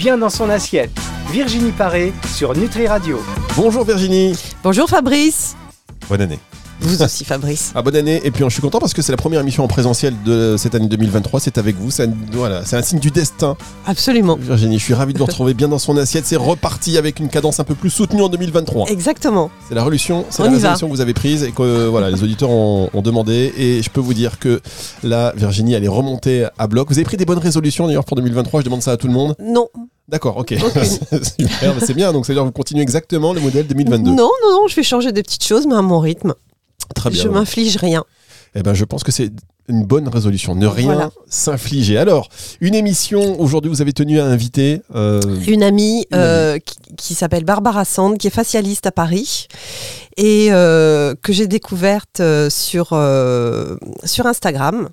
bien dans son assiette. Virginie Paré sur Nutri Radio. Bonjour Virginie. Bonjour Fabrice. Bonne année. Vous aussi Fabrice. Ah, bonne année. Et puis je suis content parce que c'est la première émission en présentiel de cette année 2023. C'est avec vous. C'est un, voilà, c'est un signe du destin. Absolument. Virginie, je suis ravi de vous retrouver bien dans son assiette. C'est reparti avec une cadence un peu plus soutenue en 2023. Exactement. C'est la résolution, c'est la résolution que vous avez prise et que voilà, les auditeurs ont, ont demandé. Et je peux vous dire que là, Virginie, elle est remontée à bloc. Vous avez pris des bonnes résolutions d'ailleurs pour 2023. Je demande ça à tout le monde. Non. D'accord, ok. Super, c'est bien. Donc, c'est-à-dire que vous continuez exactement le modèle 2022. Non, non, non, je vais changer des petites choses, mais à mon rythme. Très bien. Je m'inflige rien. Eh ben, je pense que c'est une bonne résolution. Ne rien Voilà. s'infliger. Alors, une émission, aujourd'hui, vous avez tenu à inviter. euh, Une amie, Une euh, qui, qui s'appelle Barbara Sand, qui est facialiste à Paris et euh, que j'ai découverte sur, sur Instagram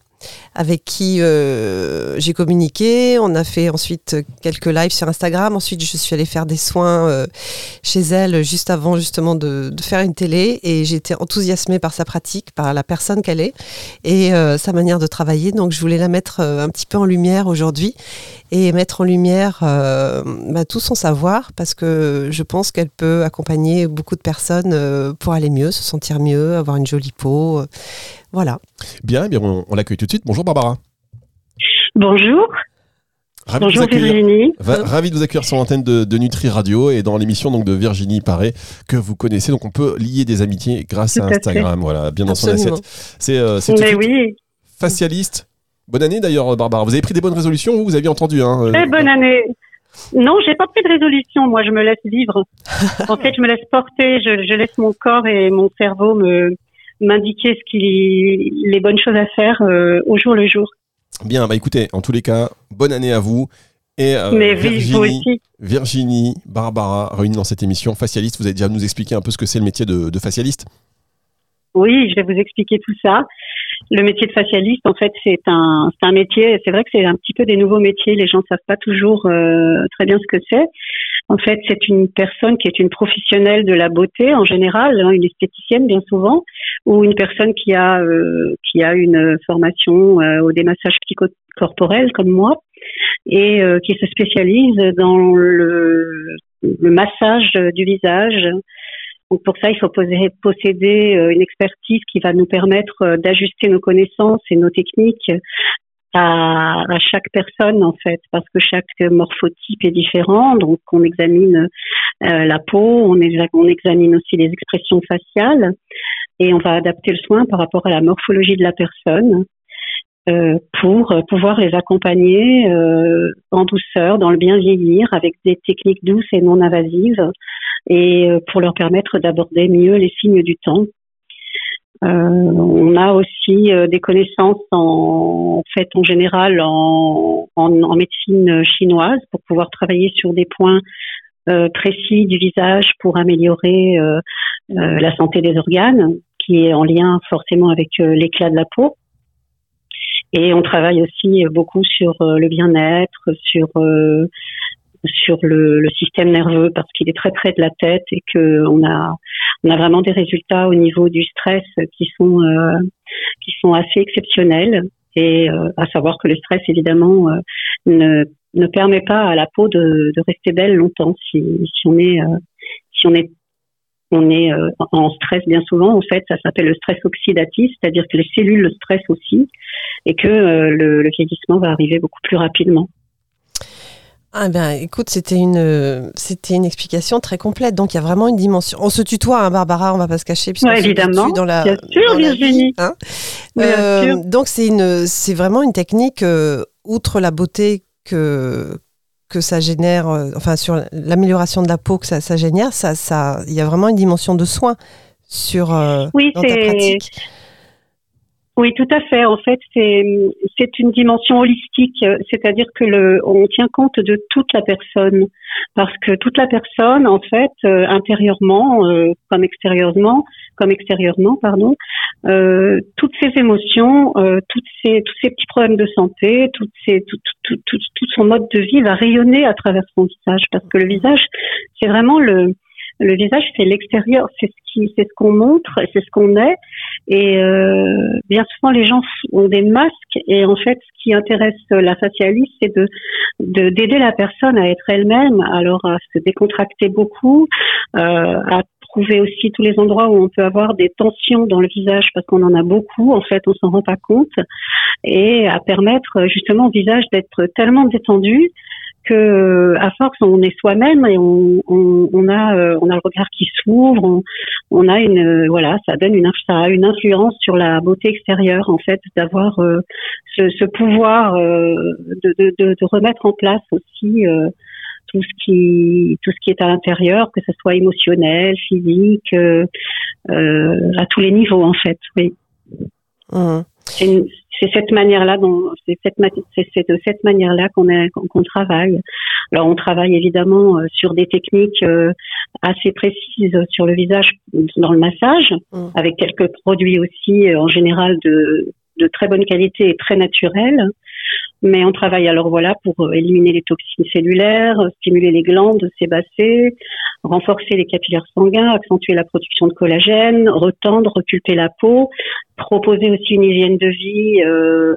avec qui euh, j'ai communiqué. On a fait ensuite quelques lives sur Instagram. Ensuite, je suis allée faire des soins euh, chez elle juste avant justement de, faire une télé et j'ai été enthousiasmée par sa pratique, par la personne qu'elle est et euh, sa manière de travailler. Donc, je voulais la mettre un petit peu en lumière aujourd'hui et mettre en lumière bah, tout son savoir parce que je pense qu'elle peut accompagner beaucoup de personnes pour aller mieux, se sentir mieux, avoir une jolie peau. Voilà. Bien, eh bien, on, on l'accueille tout de suite. Bonjour Barbara. Bonjour, Ravi de vous bonjour accueillir. Virginie. Va- ravi de vous accueillir sur l'antenne de, de Nutri Radio et dans l'émission donc de Virginie Paré que vous connaissez. Donc on peut lier des amitiés grâce Tout à. Instagram. Voilà, bien dans son assiette. C'est euh, c'est tout de Mais suite oui, facialiste. Bonne année d'ailleurs, Barbara. Vous avez pris des bonnes résolutions, vous, vous aviez entendu. Hein, euh, très bonne année. Non, j'ai pas pris de résolution, moi je me laisse vivre. en fait, je me laisse porter, je, je laisse mon corps et mon cerveau me m'indiquer ce qui les bonnes choses à faire euh, au jour le jour. Bien, bah écoutez, en tous les cas, bonne année à vous. Et euh, Mais Virginie, aussi. Virginie, Barbara, réunies dans cette émission facialiste. Vous allez déjà nous expliquer un peu ce que c'est le métier de, de facialiste? Oui, je vais vous expliquer tout ça. Le métier de facialiste, en fait, c'est un, un métier. C'est vrai que c'est un petit peu des nouveaux métiers. Les gens ne savent pas toujours euh, très bien ce que c'est. En fait, c'est une personne qui est une professionnelle de la beauté en général, hein, une esthéticienne bien souvent, ou une personne qui a euh, qui a une formation euh, au démassage psychocorporel comme moi et euh, qui se spécialise dans le, massage du visage, donc pour ça, il faut posséder une expertise qui va nous permettre d'ajuster nos connaissances et nos techniques à, chaque personne en fait, parce que chaque morphotype est différent. Donc on examine la peau, on examine aussi les expressions faciales et on va adapter le soin par rapport à la morphologie de la personne. euh, pour euh, pouvoir les accompagner euh, en douceur, dans le bien vieillir, avec des techniques douces et non invasives, et euh, pour leur permettre d'aborder mieux les signes du temps. Euh, on a aussi euh, des connaissances en, en fait en général en, médecine chinoise pour pouvoir travailler sur des points précis du visage pour améliorer euh, la santé des organes, qui est en lien forcément avec euh, l'éclat de la peau. Et on travaille aussi beaucoup sur euh, le bien-être, sur euh, sur le, système nerveux parce qu'il est très près de la tête et que on a on a vraiment des résultats au niveau du stress qui sont qui sont assez exceptionnels et à savoir que le stress évidemment ne ne permet pas à la peau de, rester belle longtemps si, si on est on est euh, en stress bien souvent en fait ça s'appelle le stress oxydatif c'est-à-dire que les cellules le stressent aussi et que euh, le, le vieillissement va arriver beaucoup plus rapidement Ah ben, écoute, c'était une, c'était une explication très complète. Donc, il y a vraiment une dimension. On se tutoie, hein, Barbara, on va pas se cacher. Ouais, évidemment. Dans la, Bien sûr, dans la vie, Virginie. hein. Bien Euh, sûr. donc, c'est une, c'est vraiment une technique, euh, outre la beauté que, que ça génère, euh, enfin, sur l'amélioration de la peau que ça, ça génère, ça, ça, il y a vraiment une dimension de soin sur, euh, Oui, dans ta pratique. Oui, tout à fait. En fait, c'est une dimension holistique, c'est-à-dire que le on tient compte de toute la personne. Parce que toute la personne, en fait, euh, intérieurement euh, comme extérieurement, comme extérieurement, pardon, euh, toutes ses émotions, toutes ces tous ces petits problèmes de santé, tout, tout, tout son mode de vie va rayonner à travers son visage. Parce que le visage, c'est vraiment le le visage, c'est l'extérieur, c'est ce qui, c'est ce qu'on montre, c'est ce qu'on est, Et euh, bien souvent, les gens ont des masques. Et en fait, ce qui intéresse la facialiste, c'est de d'aider la personne à être elle-même, alors à se décontracter beaucoup, euh, à trouver aussi tous les endroits où on peut avoir des tensions dans le visage parce qu'on en a beaucoup. En fait, on s'en rend pas compte, et à permettre justement au visage d'être tellement détendu que à force on est soi-même et on, a euh, on a le regard qui s'ouvre, on, a une euh, voilà, ça donne une ça a une influence sur la beauté extérieure en fait d'avoir euh, ce, pouvoir de, de, remettre en place aussi tout ce qui tout ce qui est à l'intérieur, que ce soit émotionnel, physique, à tous les niveaux en fait, oui. Mmh c'est cette manière-là c'est cette c'est de cette manière-là qu'on qu'on travaille. Alors on travaille évidemment euh, sur des techniques euh, assez précises sur le visage dans le massage, mmh. avec quelques produits aussi euh, en général de de très bonne qualité et très naturels. Mais on travaille alors voilà pour éliminer les toxines cellulaires, stimuler les glandes sébacées, renforcer les capillaires sanguins, accentuer la production de collagène, retendre, reculper la peau, proposer aussi une hygiène de vie euh,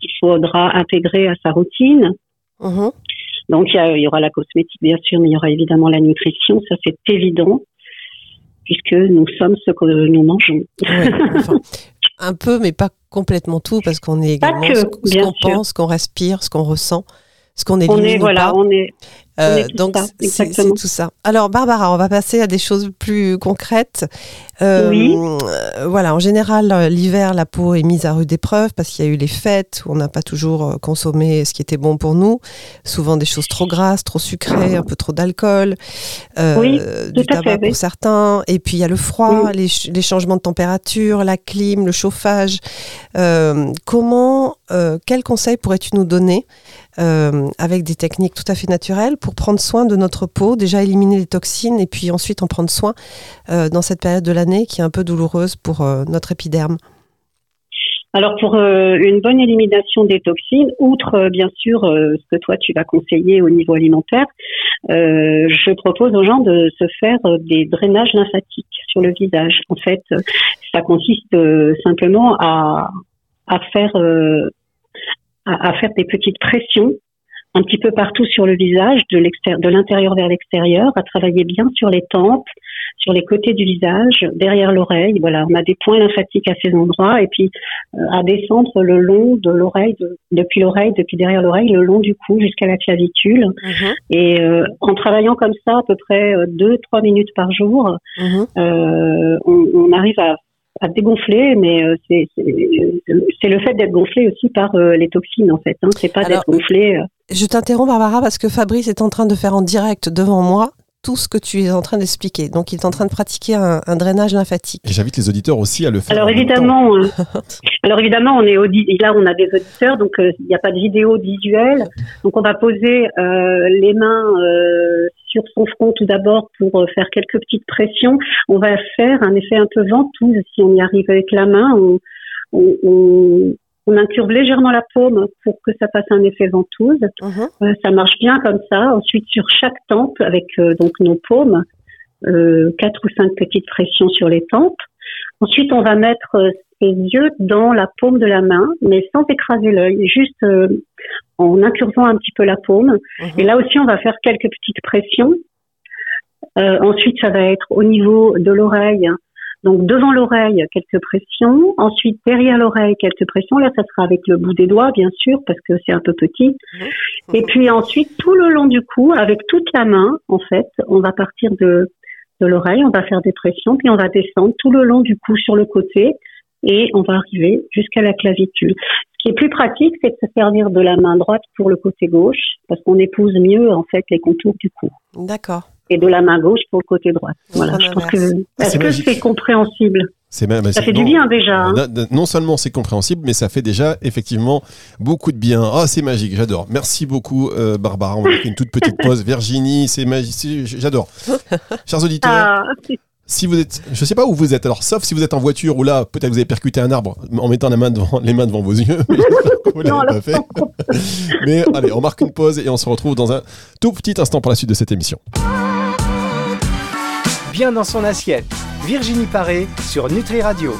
qu'il faudra intégrer à sa routine. Donc il y, aura la cosmétique bien sûr, mais il y aura évidemment la nutrition, ça c'est évident puisque nous sommes ce que nous mangeons. Un peu, mais pas complètement tout, parce qu'on est également ce, qu'on pense, ce qu'on respire, ce qu'on ressent, ce qu'on est. On est voilà, on est. Euh, donc c'est tout ça. Alors Barbara, on va passer à des choses plus concrètes. Euh, oui. Euh, voilà, en général, l'hiver, la peau est mise à rude épreuve parce qu'il y a eu les fêtes où on n'a pas toujours consommé ce qui était bon pour nous. Souvent des choses trop grasses, trop sucrées, un peu trop d'alcool, oui, du tabac pour certains. Et puis il y a le froid, les, les, changements de température, la clim, le chauffage. comment, quels conseils pourrais-tu nous donner avec des techniques tout à fait naturelles pour prendre soin de notre peau, déjà éliminer les toxines et puis ensuite en prendre soin euh, dans cette période de l'année qui est un peu douloureuse pour euh, notre épiderme alors pour euh, une bonne élimination des toxines, outre bien sûr ce que toi tu vas conseiller au niveau alimentaire, je propose aux gens de se faire des drainages lymphatiques sur le visage. En fait, ça consiste simplement à faire à, faire des petites pressions un petit peu partout sur le visage, de l'intérieur vers l'extérieur, à travailler bien sur les tempes, sur les côtés du visage, derrière l'oreille. Voilà, on a des points lymphatiques à ces endroits, et puis euh, à descendre le long de l'oreille, depuis l'oreille, depuis derrière l'oreille, le long du cou jusqu'à la clavicule. Mhm. Et euh, en travaillant comme ça, à peu près euh, deux, trois minutes par jour, mhm. on, on, arrive à à dégonfler, mais euh, c'est le fait d'être gonflé aussi par euh, les toxines en fait. Hein. C'est pas d'être gonflé. Euh. Je t'interromps Barbara parce que Fabrice est en train de faire en direct devant moi tout ce que tu es en train d'expliquer. Donc, il est en train de pratiquer un, drainage lymphatique. Et j'invite les auditeurs aussi à le faire. Alors évidemment, alors évidemment, on est là, on a des auditeurs, donc il n'y a pas de vidéo visuelle. Donc, on va poser les mains sur son front tout d'abord pour euh, faire quelques petites pressions. On va faire un effet un peu ventouse si on y arrive avec la main. On, on, on, incurve légèrement la paume pour que ça fasse un effet ventouse. Uh-huh. Euh, ça marche bien comme ça. Ensuite, sur chaque tempe, avec euh, donc nos paumes, quatre ou cinq petites pressions sur les tempes. Ensuite, on va mettre ses yeux dans la paume de la main, mais sans écraser l'œil, juste euh, en incurvant un petit peu la paume. Mhm. Et là aussi, on va faire quelques petites pressions. Euh, ensuite, ça va être au niveau de l'oreille. Donc devant l'oreille, quelques pressions. Ensuite, derrière l'oreille, quelques pressions. Là, ça sera avec le bout des doigts, bien sûr, parce que c'est un peu petit. Mhm. Et puis ensuite, tout le long du cou, avec toute la main, en fait, on va partir de, de l'oreille, on va faire des pressions, puis on va descendre tout le long du cou sur le côté et on va arriver jusqu'à la clavicule. Ce qui est plus pratique, c'est de se servir de la main droite pour le côté gauche, parce qu'on épouse mieux en fait les contours du cou. D'accord. Et de la main gauche pour le côté droit. Voilà. Je pense que est-ce que c'est compréhensible c'est même, ça fait du bien déjà. Hein. Non seulement c'est compréhensible, mais ça fait déjà effectivement beaucoup de bien. Ah, c'est magique, j'adore. Merci beaucoup, euh, Barbara. On va faire une toute petite pause. Virginie, c'est magique, j'adore. Chers auditeurs, ah, si vous êtes, je sais pas où vous êtes, alors sauf si vous êtes en voiture ou là, peut-être vous avez percuté un arbre en mettant la main devant, les mains devant vos yeux, mais vous l'avez pas fait. mais allez, on marque une pause et on se retrouve dans un tout petit instant pour la suite de cette émission. Bien dans son assiette, Virginie Paré sur Nutri Radio.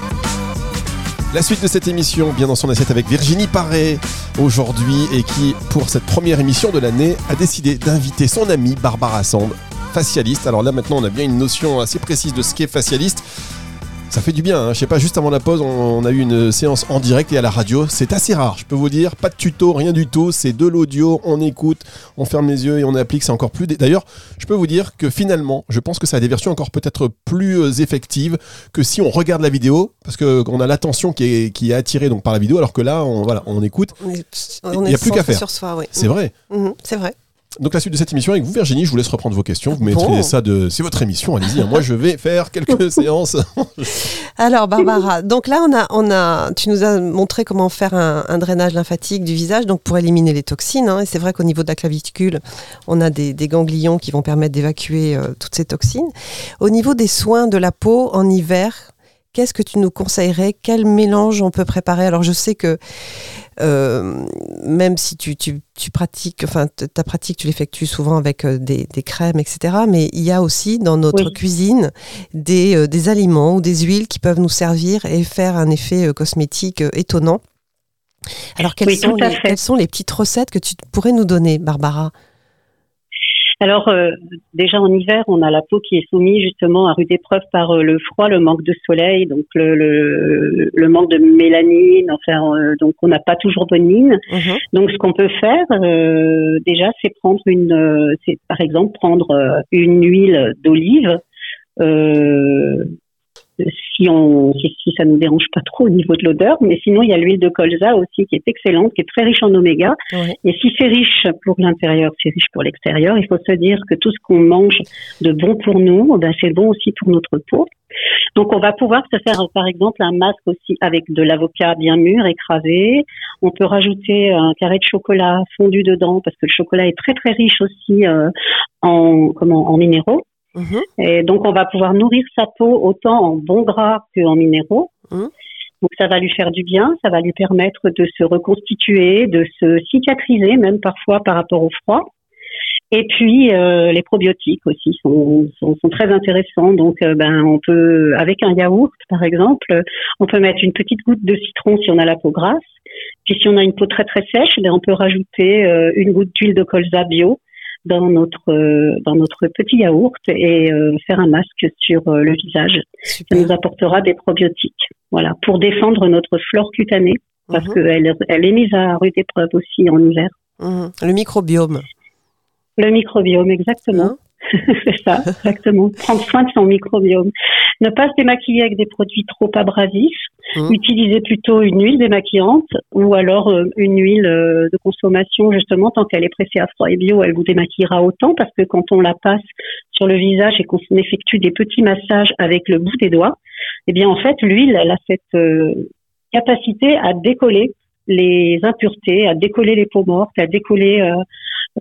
La suite de cette émission, bien dans son assiette avec Virginie Paré aujourd'hui et qui, pour cette première émission de l'année, a décidé d'inviter son amie Barbara Sand, facialiste. Alors là maintenant, on a bien une notion assez précise de ce qu'est facialiste. Ça fait du bien, hein. je sais pas, juste avant la pause, on, a eu une séance en direct et à la radio. C'est assez rare, je peux vous dire. Pas de tuto, rien du tout. C'est de l'audio, on écoute, on ferme les yeux et on applique. C'est encore plus. D'ailleurs, je peux vous dire que finalement, je pense que ça a des versions encore peut-être plus euh, effectives que si on regarde la vidéo, parce qu'on a l'attention qui est, qui est attirée donc, par la vidéo, alors que là, on, voilà, on écoute. Il n'y a plus qu'à faire. C'est vrai. Mhm, c'est vrai. Donc la suite de cette émission avec vous Virginie, je vous laisse reprendre vos questions. Vous mettrez ça de, c'est votre émission, allez-y. Hein. Moi je vais faire quelques séances. Alors Barbara, donc là on a, on a, tu nous as montré comment faire un, drainage lymphatique du visage, donc pour éliminer les toxines. Hein. et c'est vrai qu'au niveau de la clavicule, on a des, ganglions qui vont permettre d'évacuer euh, toutes ces toxines. Au niveau des soins de la peau en hiver, qu'est-ce que tu nous conseillerais? Quel mélange on peut préparer? Alors je sais que euh, même si tu, pratiques, enfin ta pratique, tu l'effectues souvent avec euh, des, crèmes, etc. Mais il y a aussi dans notre cuisine euh, des, aliments ou des huiles qui peuvent nous servir et faire un effet cosmétique étonnant. Alors quelles, sont quelles sont les petites recettes que tu pourrais nous donner, Barbara? Alors euh, déjà en hiver, on a la peau qui est soumise justement à rude épreuve par euh, le froid, le manque de soleil, donc le, le, le manque de mélanine. Enfin, euh, donc on n'a pas toujours bonne mine. Mhm. Donc ce qu'on peut faire déjà, c'est prendre une, c'est par exemple prendre une huile d'olive si on si, ça nous dérange pas trop au niveau de l'odeur. Mais sinon, il y a l'huile de colza aussi qui est excellente, qui est très riche en oméga. Et si c'est riche pour l'intérieur, c'est riche pour l'extérieur. Il faut se dire que tout ce qu'on mange de bon pour nous, ben c'est bon aussi pour notre peau. Donc on va pouvoir se faire par exemple un masque aussi avec de l'avocat bien mûr, écrasé. On peut rajouter un carré de chocolat fondu dedans parce que le chocolat est très très riche aussi euh, en comment en minéraux. Mhm. Et donc, on va pouvoir nourrir sa peau autant en bons gras qu'en minéraux. Mhm. Donc, ça va lui faire du bien, ça va lui permettre de se reconstituer, de se cicatriser, même parfois par rapport au froid. Et puis, euh, les probiotiques aussi sont, sont, sont très intéressants. Donc, euh, ben, on peut, avec un yaourt, par exemple, on peut mettre une petite goutte de citron si on a la peau grasse. Puis, si on a une peau très très sèche, ben, on peut rajouter euh, une goutte d'huile de colza bio dans notre euh, dans notre petit yaourt et euh, faire un masque sur euh, le visage. Ça nous apportera des probiotiques. Voilà, pour défendre notre flore cutanée parce mhm. qu'elle elle est mise à rude épreuve aussi en hiver. Mhm. Le microbiome. Le microbiome, exactement. Hein c'est ça, exactement. Prendre soin de son microbiome. Ne pas se démaquiller avec des produits trop abrasifs. Mmh. Utiliser plutôt une huile démaquillante ou alors euh, une huile euh, de consommation justement tant qu'elle est pressée à froid et bio, elle vous démaquillera autant parce que quand on la passe sur le visage et qu'on effectue des petits massages avec le bout des doigts, eh bien en fait l'huile elle a cette euh, capacité à décoller les impuretés, à décoller les peaux mortes, à décoller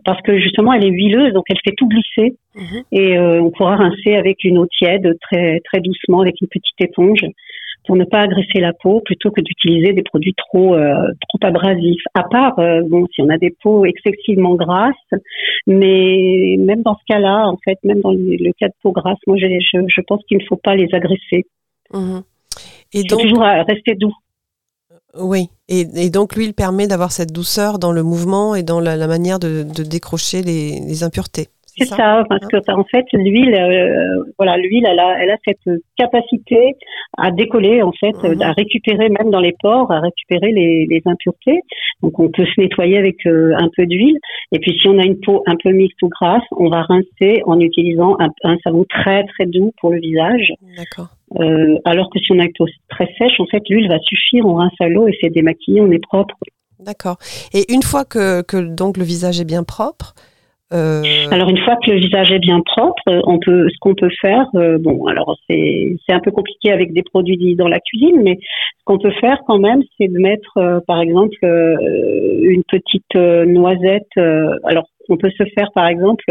parce que justement elle est huileuse, donc elle fait tout glisser mhm. et euh, on pourra rincer avec une eau tiède très très doucement avec une petite éponge pour ne pas agresser la peau plutôt que d'utiliser des produits trop euh, trop abrasifs. À part euh, bon si on a des peaux excessivement grasses, mais même dans ce cas-là, en fait, même dans le, cas de peau grasse, moi je, je, pense qu'il ne faut pas les agresser. Mhm. Et Il faut toujours rester doux. Oui, et, donc l'huile permet d'avoir cette douceur dans le mouvement et dans la, manière de, décrocher les, impuretés. C'est ça, parce que en fait l'huile, euh, voilà, l'huile, elle a, elle a cette capacité à décoller en fait, mhm. à récupérer même dans les pores, à récupérer les, impuretés. Donc on peut se nettoyer avec euh, un peu d'huile. Et puis si on a une peau un peu mixte ou grasse, on va rincer en utilisant un, un savon très très doux pour le visage. D'accord. Euh, alors que si on a une peau très sèche, en fait, l'huile va suffire, on rince à l'eau et c'est démaquillé, on est propre. D'accord. Et une fois que, que, donc le visage est bien propre, euh... Alors une fois que le visage est bien propre, on peut, ce qu'on peut faire, euh, bon, alors c'est un peu compliqué avec des produits dans la cuisine, mais ce qu'on peut faire quand même, c'est de mettre, euh, par exemple, euh, une petite noisette. alors on peut se faire par exemple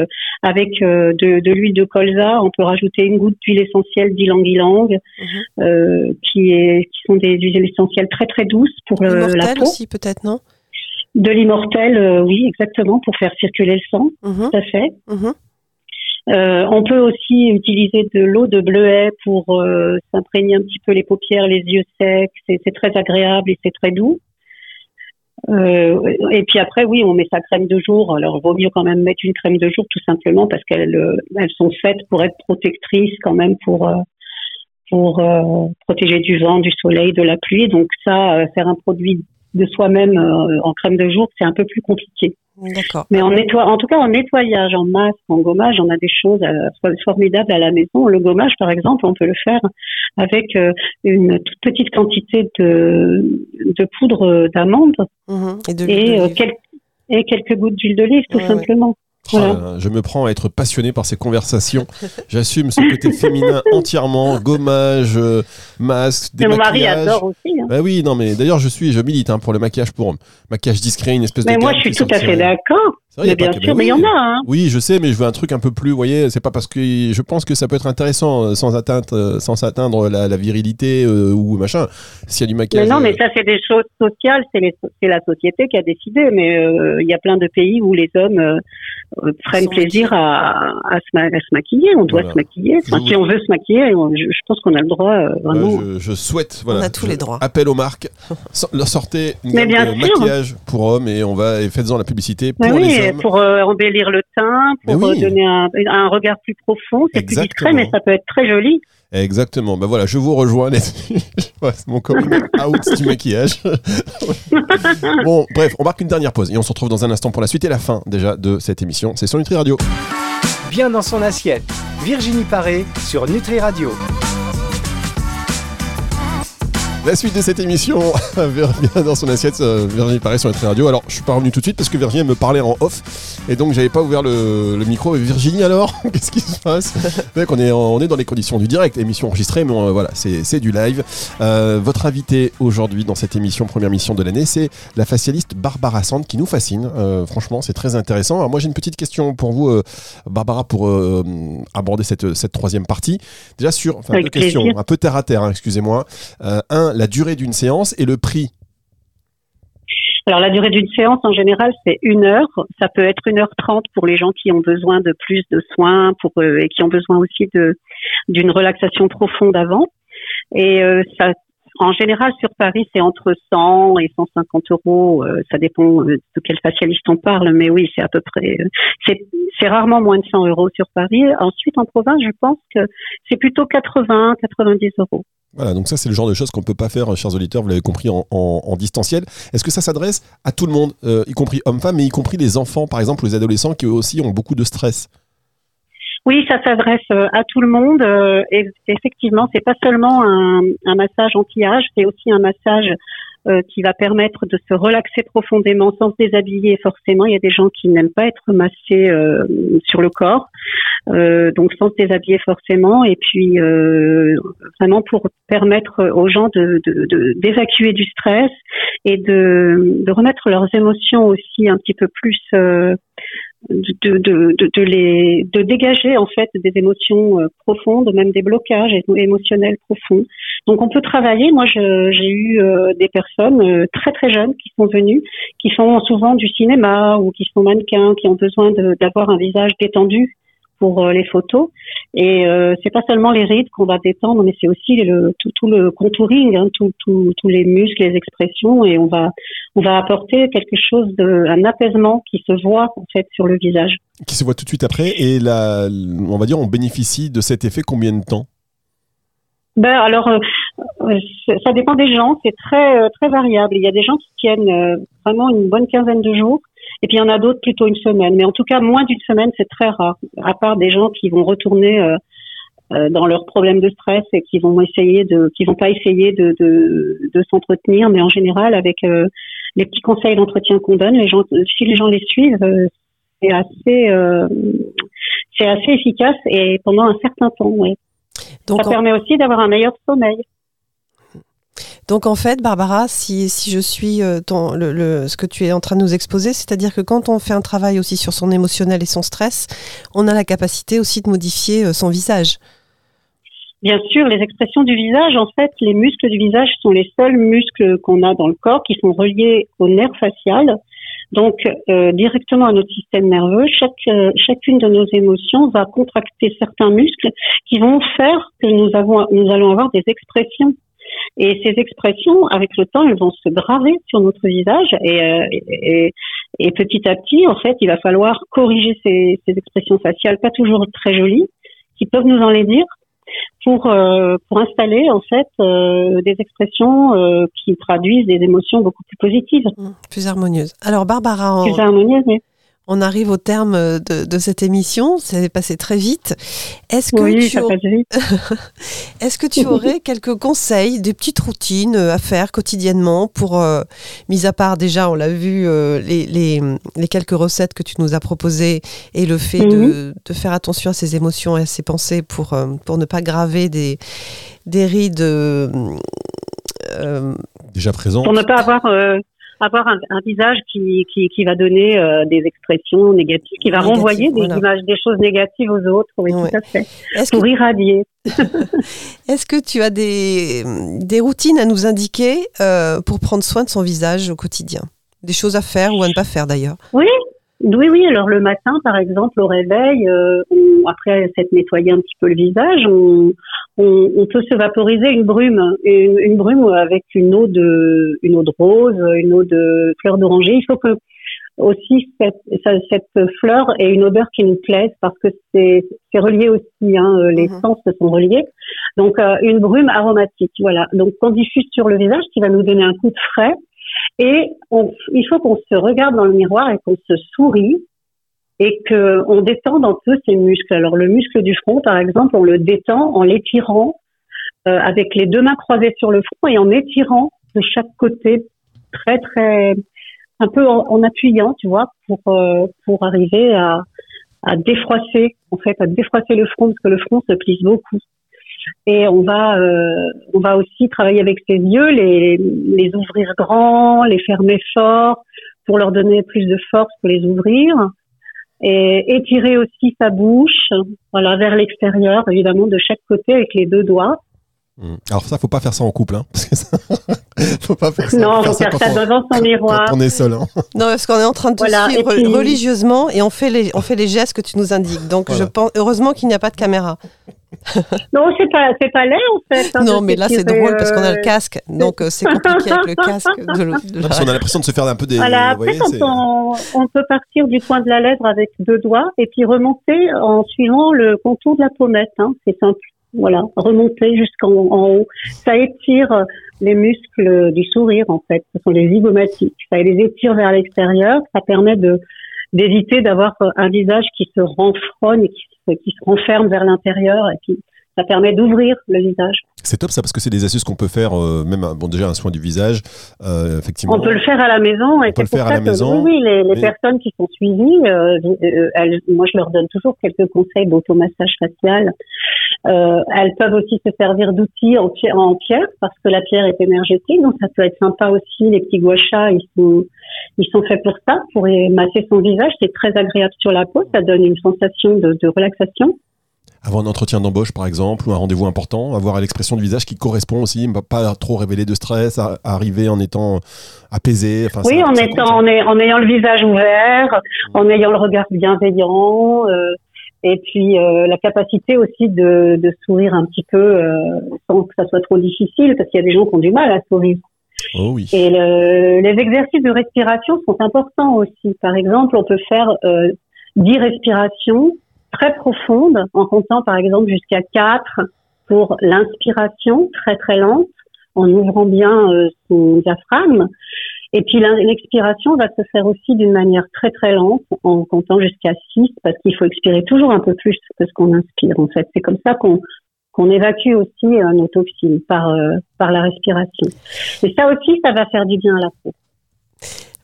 avec euh, de, l'huile de colza, on peut rajouter une goutte d'huile essentielle d'ylang-ylang, mhm. euh, qui, est, qui sont des huiles essentielles très très douces pour euh, la peau. aussi peut-être, non? De l'immortel, oui, exactement, pour faire circuler le sang, mhm. tout à fait. Mhm. Euh, on peut aussi utiliser de l'eau de bleuet pour euh, s'imprégner un petit peu les paupières, les yeux secs. C'est très agréable et c'est très doux. Euh, et puis après, oui, on met sa crème de jour. Alors, il vaut mieux quand même mettre une crème de jour, tout simplement, parce qu'elles elles sont faites pour être protectrices, quand même, pour pour protéger du vent, du soleil, de la pluie. Donc ça, faire un produit de soi-même en crème de jour, c'est un peu plus compliqué. D'accord. Mais en, nettoie, en tout cas, en nettoyage, en masque, en gommage, on a des choses euh, formidables à la maison. Le gommage, par exemple, on peut le faire avec euh, une toute petite quantité de, de poudre d'amande mhm. et, euh, et, quelques gouttes d'huile d'olive, tout simplement. Je me prends à être passionné par ces conversations. J'assume ce côté féminin entièrement, gommage, euh, masque, Mais mon mari adore aussi. Hein. Bah oui, non, mais d'ailleurs, je suis, je milite hein, pour le maquillage pour homme. Maquillage discret, une espèce mais de. Mais moi, je suis tout à fait d'accord. Mais bien sûr, mais il y en a. Hein. Oui, je sais, mais je veux un truc un peu plus. Vous voyez, c'est pas parce que je pense que ça peut être intéressant euh, sans atteindre, euh, sans atteindre la, virilité ou machin. S'il y a du maquillage. Mais non, mais ça, c'est des choses sociales. C'est la société qui a décidé. Mais il y a plein de pays où les hommes euh, prennent plaisir à, à, se, à, se, maquiller. On doit se maquiller. Enfin, Si on veut se maquiller, je, pense qu'on a le droit euh, vraiment. je, je, souhaite. Voilà, on a tous les droits. Appel aux marques. leur sortez une de maquillage pour hommes et on va et faites-en la publicité pour les hommes. Pour euh, embellir le teint, pour donner un, un, regard plus profond. C'est plus discret, mais ça peut être très joli. Exactement. Ben voilà, je vous rejoins c'est mon coming out du maquillage. bon, bref, on marque une dernière pause et on se retrouve dans un instant pour la suite et la fin déjà de cette émission. C'est sur Nutri Radio. Bien dans son assiette. Virginie Paré sur Nutri Radio. La suite de cette émission, bien dans son assiette, euh, Virginie paraît sur notre radio. Alors, je suis pas revenu tout de suite parce que Virginie me parlait en off et donc j'avais pas ouvert le, micro. Virginie, alors Qu'est-ce qui se passe? On est, on est dans les conditions du direct, émission enregistrée, mais euh, voilà, c'est du live. Euh, votre invité aujourd'hui dans cette émission, première mission de l'année, c'est la facialiste Barbara Sand qui nous fascine. franchement, c'est très intéressant. Alors, moi, j'ai une petite question pour vous, Barbara, pour aborder cette, cette troisième partie. Déjà sur, deux questions, un peu terre à terre, hein, excusez-moi. un, la durée d'une séance et le prix alors la durée d'une séance en général c'est une heure. Ça peut être une heure trente pour les gens qui ont besoin de plus de soins pour euh, et qui ont besoin aussi de d'une relaxation profonde avant. Et euh, ça, en général sur Paris c'est entre 100 et 150 euros. Euh, ça dépend de quel facialiste on parle, mais oui c'est à peu près. c'est rarement moins de 100 euros sur Paris. Ensuite en province je pense que c'est plutôt 80 90 euros. Voilà, donc ça c'est le genre de choses qu'on ne peut pas faire, chers auditeurs, vous l'avez compris, en, distanciel. Est-ce que ça s'adresse à tout le monde, euh, y compris hommes-femmes, mais y compris les enfants, par exemple, les adolescents qui eux aussi ont beaucoup de stress? Oui, ça s'adresse euh, à tout le monde. Euh, et effectivement, c'est pas seulement un, un massage anti-âge, c'est aussi un massage euh, qui va permettre de se relaxer profondément sans se déshabiller forcément. Il y a des gens qui n'aiment pas être massés euh, sur le corps, euh, donc sans se déshabiller forcément. Et puis vraiment pour permettre aux gens de, d'évacuer du stress et de, de remettre leurs émotions aussi un petit peu plus de, de, de, les, de dégager en fait des émotions euh, profondes, même des blocages émotionnels profonds. Donc on peut travailler. Moi, j'ai eu euh, des personnes euh, très très jeunes qui sont venues, qui font souvent du cinéma ou qui sont mannequins, qui ont besoin d'avoir un visage détendu pour euh, les photos. Et euh, c'est pas seulement les rides qu'on va détendre, mais c'est aussi le, tout, tout le contouring, hein, tous les muscles, les expressions, et on va on va apporter quelque chose de un apaisement qui se voit en fait sur le visage. Qui se voit tout de suite après, et là, on va dire, on bénéficie de cet effet combien de temps? Ben alors, euh, ça dépend des gens, c'est très très variable. Il y a des gens qui tiennent vraiment une bonne quinzaine de jours, et puis il y en a d'autres plutôt une semaine. Mais en tout cas, moins d'une semaine, c'est très rare. À part des gens qui vont retourner euh, euh, dans leurs problèmes de stress et qui vont essayer de, qui vont pas essayer de, de, de s'entretenir, mais en général avec euh, les petits conseils d'entretien qu'on donne, les gens, si les gens les suivent, c'est assez, c'est assez efficace et pendant un certain temps. Ouais. Donc ça permet aussi d'avoir un meilleur sommeil. Donc en fait, Barbara, si, si je suis euh, le, ce que tu es en train de nous exposer, c'est-à-dire que quand on fait un travail aussi sur son émotionnel et son stress, on a la capacité aussi de modifier euh, son visage. Bien sûr, les expressions du visage, en fait, les muscles du visage sont les seuls muscles qu'on a dans le corps qui sont reliés au nerf facial. Donc, euh, directement à notre système nerveux, chaque, chacune de nos émotions va contracter certains muscles qui vont faire que nous, avons, nous allons avoir des expressions. Et ces expressions, avec le temps, elles vont se graver sur notre visage. Et, euh, et, et, petit à petit, en fait, il va falloir corriger ces, ces expressions faciales, pas toujours très jolies, qui peuvent nous en les dire, pour euh, pour installer en fait euh, des expressions euh, qui traduisent des émotions beaucoup plus positives, mmh, plus harmonieuses. Alors Barbara, plus harmonieuses. Oui. On arrive au terme de, cette émission, ça est passé très vite. Est-ce que, oui, tu. Est-ce que tu aurais quelques conseils, des petites routines à faire quotidiennement pour, euh, mis à part déjà, on l'a vu, euh, les, les, les, quelques recettes que tu nous as proposées et le fait de, Mhm. de faire attention à ses émotions et à ses pensées pour, euh, pour ne pas graver des, des rides euh, euh, Déjà présent. Pour ne pas avoir euh, avoir un, un visage qui, qui, qui va donner euh, des expressions négatives, qui va renvoyer des voilà. images, des choses négatives aux autres. Oui, Ouais. tout à fait. Est-ce que Pour irradier. Est-ce que tu as des, des routines à nous indiquer euh, pour prendre soin de son visage au quotidien? Des choses à faire ou à ne pas faire d'ailleurs? Oui, oui, oui. Alors le matin, par exemple, au réveil, euh, on- après s'être nettoyé un petit peu le visage, on, on, on peut se vaporiser une brume, une, une brume avec une eau de, une eau de rose, une eau de fleur d'oranger. Il faut que aussi cette, cette fleur ait une odeur qui nous plaise parce que c'est c'est relié aussi, hein, euh, les Mhm. sens se sont reliés. Donc euh, une brume aromatique, voilà. Donc qu'on diffuse sur le visage qui va nous donner un coup de frais. Et on, il faut qu'on se regarde dans le miroir et qu'on se sourit et que on détende un peu ses muscles. Alors le muscle du front, par exemple, on le détend en l'étirant euh, avec les deux mains croisées sur le front et en étirant de chaque côté très très un peu en, en appuyant, tu vois, pour euh, pour arriver à à défroisser en fait à défroisser le front parce que le front se plisse beaucoup. Et on va euh, on va aussi travailler avec ses yeux, les les ouvrir grands, les fermer fort pour leur donner plus de force pour les ouvrir et étirer aussi sa bouche, voilà, vers l'extérieur, évidemment, de chaque côté avec les deux doigts. Mm. Alors ça, faut pas faire ça en couple, hein, parce que ça... faut pas faire ça. non, faut faut faire quand ça on- devant son miroir. Quand on est seul. hein. Non, parce qu'on est en train de Voilà, suivre puis- religieusement et on fait, les, on fait les gestes que tu nous indiques. Donc, Voilà. je pense, heureusement qu'il n'y a pas de caméra. Non, c'est pas, c'est pas laid, en fait. hein, non, mais là, c'est drôle parce qu'on a le euh, casque. Donc, euh, c'est compliqué avec le casque. De, le- de Parce qu'on a l'impression de se faire un peu des. Voilà, après, voyez, quand on, on peut partir du coin de la lèvre avec deux doigts et puis remonter en suivant le contour de la pommette. Hein, c'est simple. Voilà, remonter jusqu'en en haut. Ça étire les muscles du sourire, en fait. Ce sont les zygomatiques. Ça les étire vers l'extérieur. Ça permet de d'éviter d'avoir un visage qui se renfrogne, et qui se, qui se renferme vers l'intérieur. Et puis, ça permet d'ouvrir le visage. C'est top ça parce que c'est des astuces qu'on peut faire, euh, même bon déjà un soin du visage, euh, effectivement. On peut le faire à la maison. Et On peut le pour faire à la maison, Oui, oui, les, les mais- personnes qui sont suivies, euh, euh, elles- moi je leur donne toujours quelques conseils d'automassage facial. Euh, elles peuvent aussi se servir d'outils en pierre, en pierre parce que la pierre est énergétique, donc ça peut être sympa aussi. Les petits guachas, ils sont, ils sont faits pour ça, pour masser son visage. C'est très agréable sur la peau, ça donne une sensation de, de relaxation. Avant un entretien d'embauche par exemple ou un rendez-vous important, avoir l'expression du visage qui correspond aussi, pas- trop révéler de stress, à- à arriver en étant apaisé. Enfin, Oui, ça- en ça étant, compte. en, ay- en ayant le visage ouvert, en ayant le regard bienveillant, euh, et puis euh, la capacité aussi de, de sourire un petit peu euh, sans que ça soit trop difficile, parce qu'il y a des gens qui ont du mal à sourire. Oh oui. Et le- les exercices de respiration sont importants aussi. Par exemple, on peut faire euh, 10 respirations très profondes, en comptant par exemple jusqu'à 4 pour l'inspiration très très lente, en ouvrant bien euh, son diaphragme. Et puis l'expiration va se faire aussi d'une manière très très lente, en comptant jusqu'à 6, parce qu'il faut expirer toujours un peu plus que ce qu'on inspire. En fait, c'est comme ça qu'on qu'on évacue aussi euh, nos toxines par euh, par la respiration. Et ça aussi, ça va faire du bien à la peau.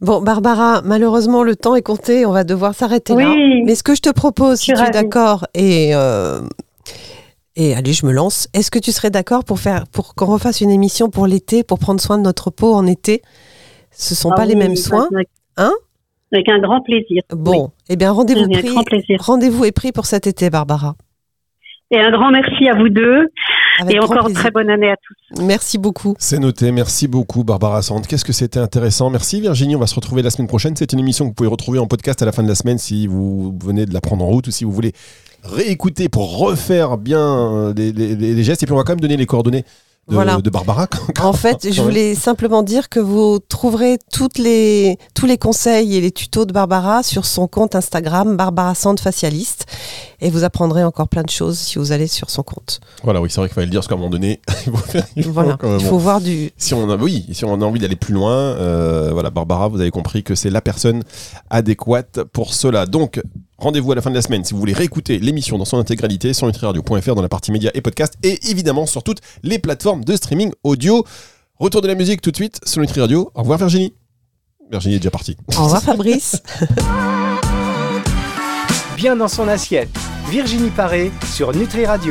Bon, Barbara, malheureusement, le temps est compté. On va devoir s'arrêter là. Oui. Mais ce que je te propose, si tu es d'accord, et, euh, et allez, je me lance. Est-ce que tu serais d'accord pour faire, pour qu'on refasse une émission pour l'été, pour prendre soin de notre peau en été? Ce sont Ah pas les oui, mêmes soins. avec- Hein? Avec un grand plaisir. Bon, eh bien, rendez-vous Avec un pris. grand plaisir. Rendez-vous est pris pour cet été, Barbara. Et un grand merci à vous deux. Avec Et encore plaisir. très bonne année à tous. Merci beaucoup. C'est noté. Merci beaucoup, Barbara Sand. Qu'est-ce que c'était intéressant? Merci, Virginie. On va se retrouver la semaine prochaine. C'est une émission que vous pouvez retrouver en podcast à la fin de la semaine si vous venez de la prendre en route ou si vous voulez réécouter pour refaire bien euh, les, les- les gestes. Et puis, on va quand même donner les coordonnées de, Voilà. de Barbara. En fait, je voulais simplement dire que vous trouverez toutes les, tous les conseils et les tutos de Barbara sur son compte Instagram, Barbara Sand Facialiste. Et vous apprendrez encore plein de choses si vous allez sur son compte. Voilà, oui, c'est vrai qu'il fallait le dire, parce qu'à un moment donné, il faut faire- il faut Voilà. quand même- Il faut voir du. Si on a, oui, si on a envie d'aller plus loin, euh, voilà, Barbara, vous avez compris que c'est la personne adéquate pour cela. Donc, rendez-vous à la fin de la semaine si vous voulez réécouter l'émission dans son intégralité sur nutriradio.fr dans la partie médias et podcasts et évidemment sur toutes les plateformes de streaming audio. Retour de la musique tout de suite sur Nutri Radio. Au revoir Virginie. Virginie est déjà partie. Au revoir Fabrice. Bien dans son assiette. Virginie Paré sur Nutri Radio.